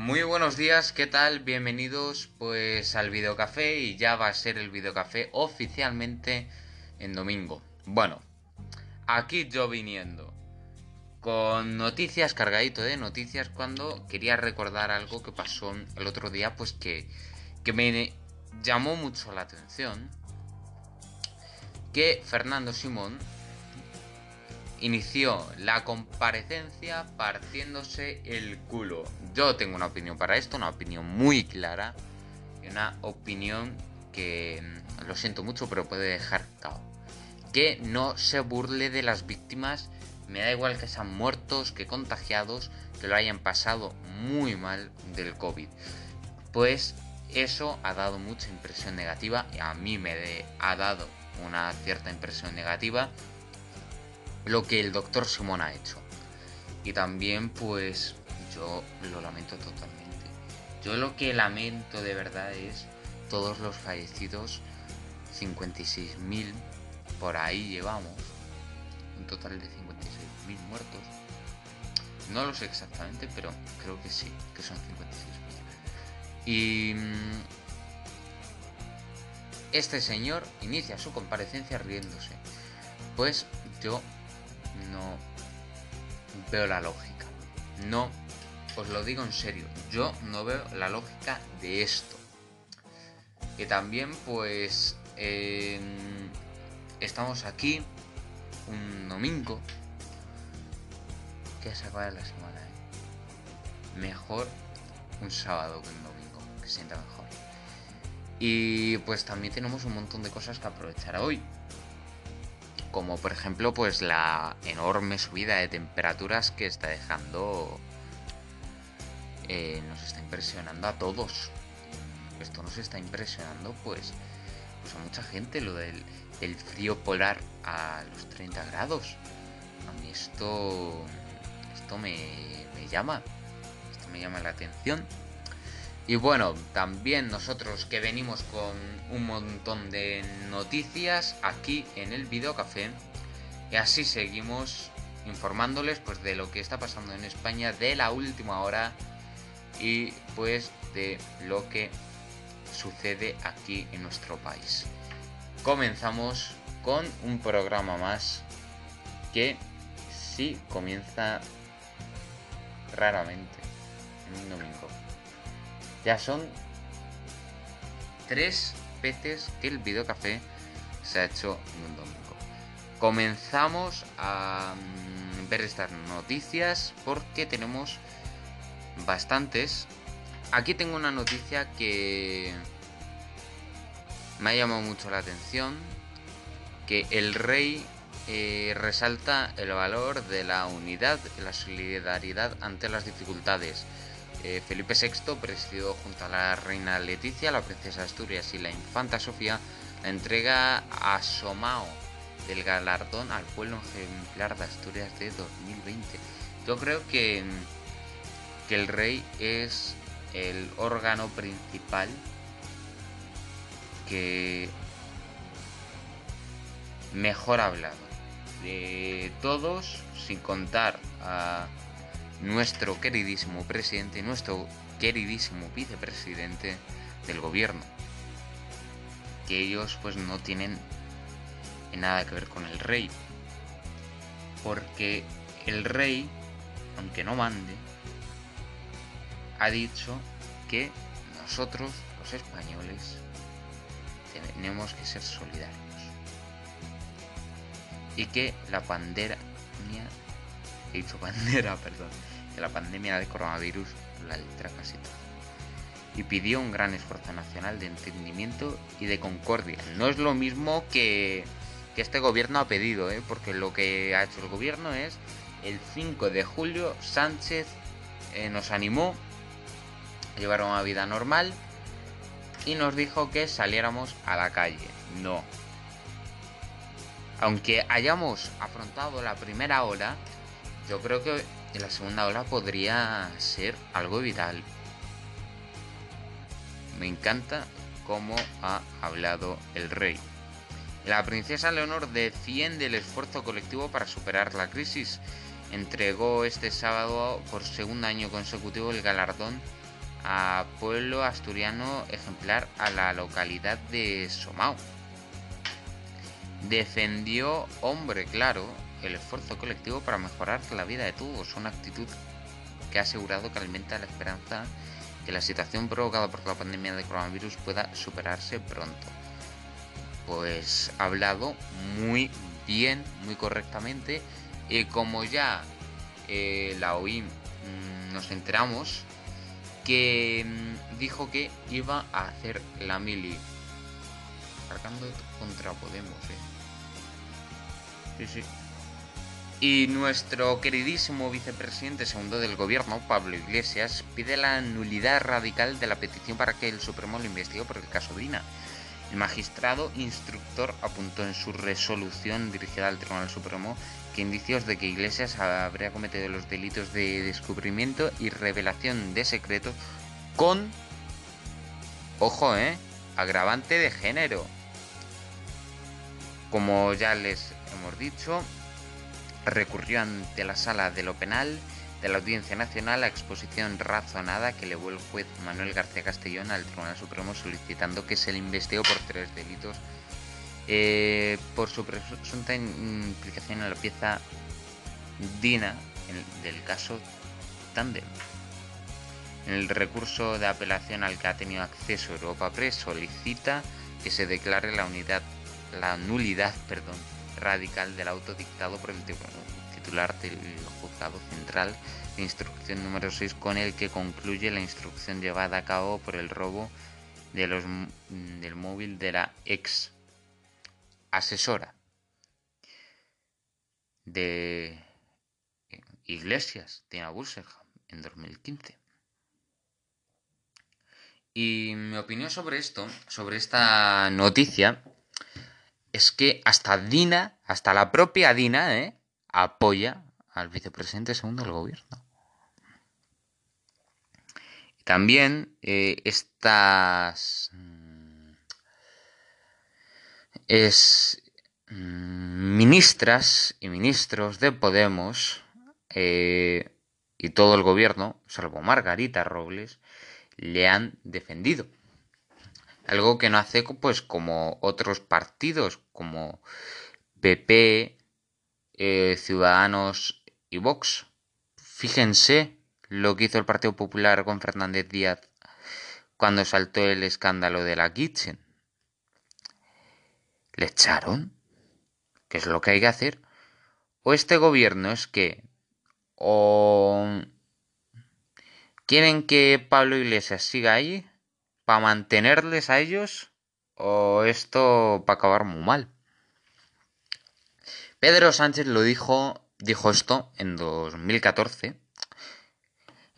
Muy buenos días, ¿qué tal? Bienvenidos pues al videocafé y ya va a ser el videocafé oficialmente en domingo. Bueno, aquí yo viniendo con noticias, cargadito de noticias cuando quería recordar algo que pasó el otro día pues que, que me llamó mucho la atención. Que Fernando Simón inició la comparecencia partiéndose el culo. Yo tengo una opinión para esto, una opinión muy clara y una opinión que mm, lo siento mucho, pero puede dejar cao. Que no se burle de las víctimas, me da igual que sean muertos, que contagiados, que lo hayan pasado muy mal del COVID. Pues eso ha dado mucha impresión negativa a mí me ha dado una cierta impresión negativa lo que el doctor Simón ha hecho. Y también pues yo lo lamento totalmente. Yo lo que lamento de verdad es todos los fallecidos, 56.000 por ahí llevamos, un total de 56.000 muertos. No lo sé exactamente, pero creo que sí, que son 56.000. Y mm, este señor inicia su comparecencia riéndose. Pues yo no veo la lógica. No, os lo digo en serio, yo no veo la lógica de esto. Que también pues estamos aquí un domingo que se acaba la semana. ¿eh? Mejor un sábado que un domingo, que sienta mejor. Y pues también tenemos un montón de cosas que aprovechar hoy como por ejemplo pues la enorme subida de temperaturas que está dejando eh, nos está impresionando a todos. Esto nos está impresionando pues, pues a mucha gente lo del, frío polar a los 30 grados. A mí esto esto me, me llama esto me llama la atención y bueno, también nosotros que venimos con un montón de noticias aquí en el videocafé. Y así seguimos informándoles pues de lo que está pasando en España de la última hora y pues de lo que sucede aquí en nuestro país. Comenzamos con un programa más que sí comienza raramente en un domingo. Ya son tres veces que el videocafé se ha hecho en un domingo. Comenzamos a mm, ver estas noticias porque tenemos bastantes. Aquí tengo una noticia que me ha llamado mucho la atención. Que el rey eh, resalta el valor de la unidad y la solidaridad ante las dificultades. Eh, Felipe VI presidió junto a la reina Leticia, la princesa Asturias y la infanta Sofía la entrega a Somao del galardón al pueblo ejemplar de Asturias de 2020. Yo creo que, que el rey es el órgano principal que mejor hablado de todos, sin contar a nuestro queridísimo presidente, nuestro queridísimo vicepresidente del gobierno. Que ellos pues no tienen nada que ver con el rey. Porque el rey, aunque no mande, ha dicho que nosotros, los españoles, tenemos que ser solidarios. Y que la pandemia, dicho bandera, perdón, que la pandemia de coronavirus la letra casi todo. Y pidió un gran esfuerzo nacional de entendimiento y de concordia. No es lo mismo que, que este gobierno ha pedido, ¿eh? porque lo que ha hecho el gobierno es el 5 de julio Sánchez eh, nos animó a llevar una vida normal y nos dijo que saliéramos a la calle. No. Aunque hayamos afrontado la primera ola, yo creo que en la segunda ola podría ser algo vital. Me encanta cómo ha hablado el rey. La princesa Leonor defiende el esfuerzo colectivo para superar la crisis. Entregó este sábado por segundo año consecutivo el galardón a pueblo asturiano ejemplar a la localidad de Somao. Defendió, hombre, claro, el esfuerzo colectivo para mejorar la vida de todos, una actitud que ha asegurado que alimenta la esperanza que la situación provocada por la pandemia de coronavirus pueda superarse pronto. Pues ha hablado muy bien, muy correctamente, y como ya eh, la oí, mm, nos enteramos que mm, dijo que iba a hacer la mili. Cargando contra Podemos, eh. Sí, sí. Y nuestro queridísimo vicepresidente segundo del gobierno, Pablo Iglesias, pide la nulidad radical de la petición para que el Supremo lo investigue por el caso Dina. El magistrado instructor apuntó en su resolución dirigida al Tribunal Supremo que indicios de que Iglesias habría cometido los delitos de descubrimiento y revelación de secretos con, ojo, eh, agravante de género. Como ya les hemos dicho, recurrió ante la sala de lo penal de la Audiencia Nacional a exposición razonada que elevó el juez Manuel García Castellón al Tribunal Supremo solicitando que se le investigue por tres delitos eh, por su presunta implicación en la pieza Dina del caso Tandem. En el recurso de apelación al que ha tenido acceso Europa Press solicita que se declare la unidad, la nulidad, perdón, radical del auto dictado por el titular del juzgado central de instrucción número 6 con el que concluye la instrucción llevada a cabo por el robo de los, del móvil de la ex asesora de Iglesias, Tina Busserham, en 2015. Y mi opinión sobre esto, sobre esta noticia, es que hasta Dina, hasta la propia Dina, ¿eh? apoya al vicepresidente segundo del gobierno. También eh, estas mm, es mm, ministras y ministros de Podemos eh, y todo el gobierno, salvo Margarita Robles, le han defendido. Algo que no hace pues como otros partidos como PP, eh, Ciudadanos y Vox. Fíjense lo que hizo el Partido Popular con Fernández Díaz cuando saltó el escándalo de la Kitchen. ¿Le echaron? ¿Qué es lo que hay que hacer? O este gobierno es que o quieren que Pablo Iglesias siga ahí para mantenerles a ellos o esto para acabar muy mal. Pedro Sánchez lo dijo, dijo esto en 2014,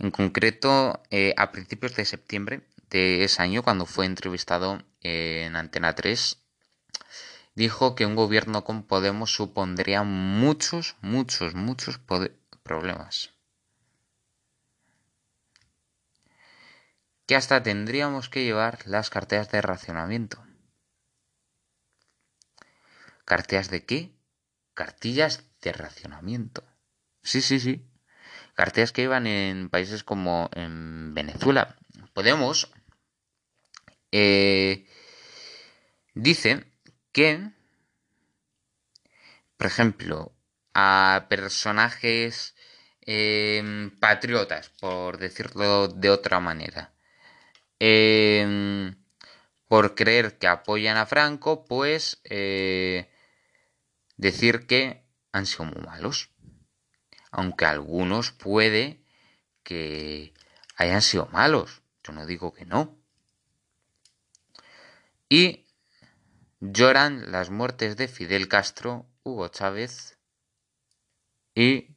en concreto eh, a principios de septiembre de ese año cuando fue entrevistado en Antena 3 dijo que un gobierno con Podemos supondría muchos, muchos, muchos problemas. Que hasta tendríamos que llevar las carteras de racionamiento. ¿Carteras de qué? Cartillas de racionamiento. Sí, sí, sí. Carteras que iban en países como en Venezuela. Podemos. Eh, dice que, por ejemplo, a personajes eh, patriotas, por decirlo de otra manera, Em, por creer que apoyan a Franco, pues eh, decir que han sido muy malos. Aunque algunos puede que hayan sido malos. Yo no digo que no. Y lloran las muertes de Fidel Castro, Hugo Chávez y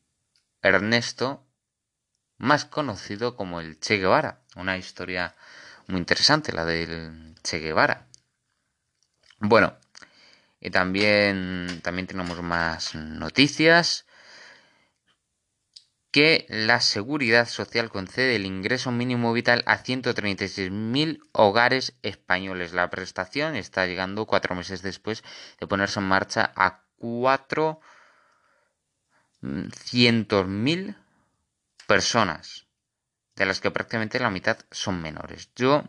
Ernesto, más conocido como el Che Guevara. Una historia muy interesante, la del Che Guevara. Bueno, y también, también tenemos más noticias. Que la Seguridad Social concede el ingreso mínimo vital a 136.000 hogares españoles. La prestación está llegando cuatro meses después de ponerse en marcha a 400.000 personas. De las que prácticamente la mitad son menores. Yo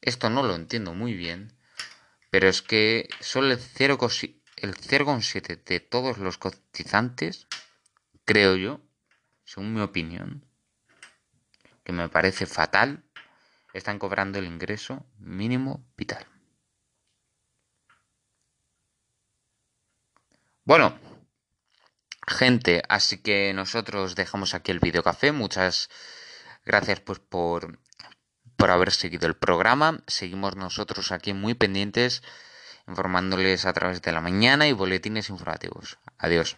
esto no lo entiendo muy bien, pero es que solo el 0,7 de todos los cotizantes, creo yo, según mi opinión, que me parece fatal, están cobrando el ingreso mínimo vital. Bueno, gente, así que nosotros dejamos aquí el video café. Muchas gracias pues por, por haber seguido el programa. Seguimos nosotros aquí muy pendientes, informándoles a través de la mañana y boletines informativos. Adiós.